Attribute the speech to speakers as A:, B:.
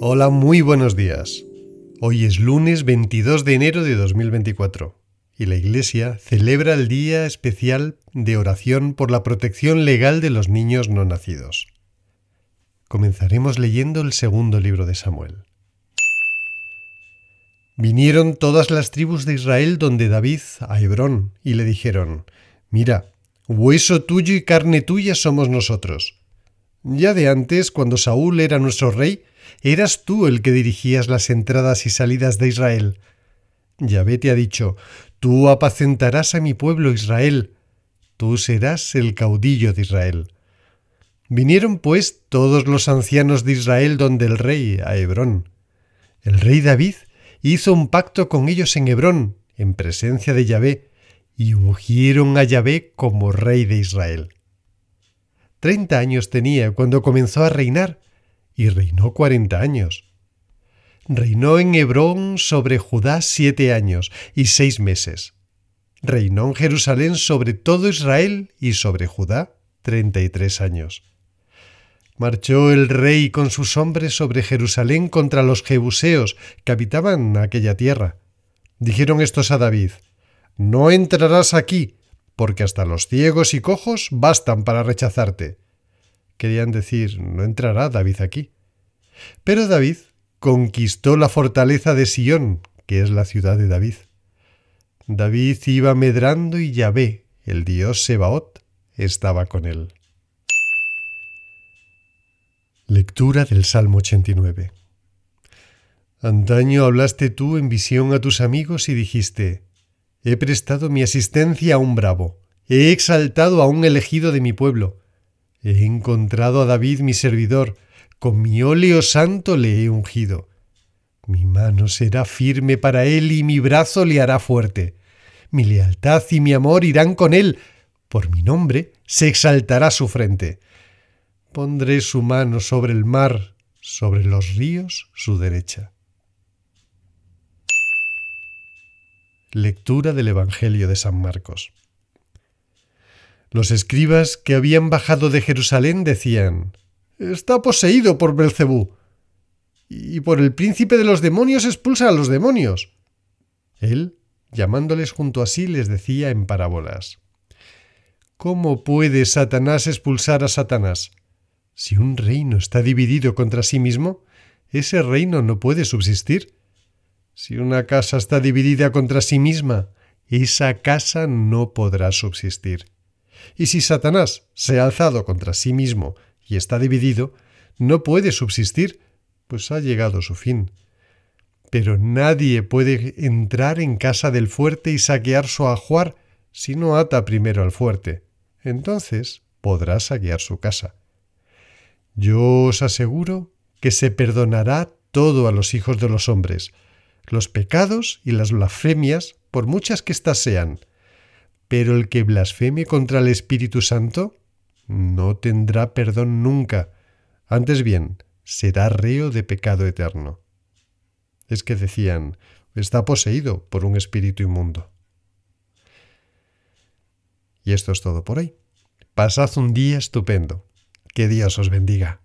A: Hola, muy buenos días. Hoy es lunes 22 de enero de 2024 y la Iglesia celebra el Día Especial de Oración por la Protección Legal de los Niños No Nacidos. Comenzaremos leyendo el segundo libro de Samuel. Vinieron todas las tribus de Israel donde David a Hebrón y le dijeron, Mira, hueso tuyo y carne tuya somos nosotros. Ya de antes, cuando Saúl era nuestro rey, eras tú el que dirigías las entradas y salidas de Israel. Yahvé te ha dicho, tú apacentarás a mi pueblo Israel, tú serás el caudillo de Israel. Vinieron pues todos los ancianos de Israel donde el rey, a Hebrón. El rey David hizo un pacto con ellos en Hebrón, en presencia de Yahvé, y ungieron a Yahvé como rey de Israel. Treinta años tenía cuando comenzó a reinar, y reinó cuarenta años. Reinó en Hebrón sobre Judá siete años y seis meses. Reinó en Jerusalén sobre todo Israel y sobre Judá treinta y tres años. Marchó el rey con sus hombres sobre Jerusalén contra los jebuseos que habitaban aquella tierra. Dijeron estos a David, No entrarás aquí, porque hasta los ciegos y cojos bastan para rechazarte. Querían decir, no entrará David aquí. Pero David conquistó la fortaleza de Sión, que es la ciudad de David. David iba medrando y Yahvé, el dios Sebaot, estaba con él. Lectura del Salmo 89 Antaño hablaste tú en visión a tus amigos y dijiste, He prestado mi asistencia a un bravo, he exaltado a un elegido de mi pueblo. He encontrado a David mi servidor, con mi óleo santo le he ungido. Mi mano será firme para él y mi brazo le hará fuerte. Mi lealtad y mi amor irán con él. Por mi nombre se exaltará su frente. Pondré su mano sobre el mar, sobre los ríos su derecha. Lectura del Evangelio de San Marcos. Los escribas que habían bajado de Jerusalén decían: Está poseído por Belcebú. Y por el príncipe de los demonios expulsa a los demonios. Él, llamándoles junto a sí, les decía en parábolas: ¿Cómo puede Satanás expulsar a Satanás? Si un reino está dividido contra sí mismo, ese reino no puede subsistir. Si una casa está dividida contra sí misma, esa casa no podrá subsistir. Y si Satanás se ha alzado contra sí mismo y está dividido, no puede subsistir, pues ha llegado su fin. Pero nadie puede entrar en casa del fuerte y saquear su ajuar si no ata primero al fuerte. Entonces podrá saquear su casa. Yo os aseguro que se perdonará todo a los hijos de los hombres, los pecados y las blasfemias, por muchas que éstas sean. Pero el que blasfeme contra el Espíritu Santo no tendrá perdón nunca, antes bien, será reo de pecado eterno. Es que decían, está poseído por un espíritu inmundo. Y esto es todo por hoy. Pasad un día estupendo. Que Dios os bendiga.